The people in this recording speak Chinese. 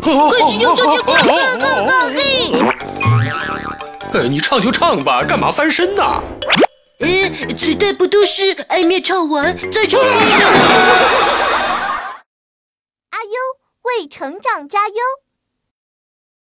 快使用手机挂个个个！呃，你唱就唱吧，干嘛翻身呐？呃，古代不都是爱面唱完再唱吗？阿优为成长加油。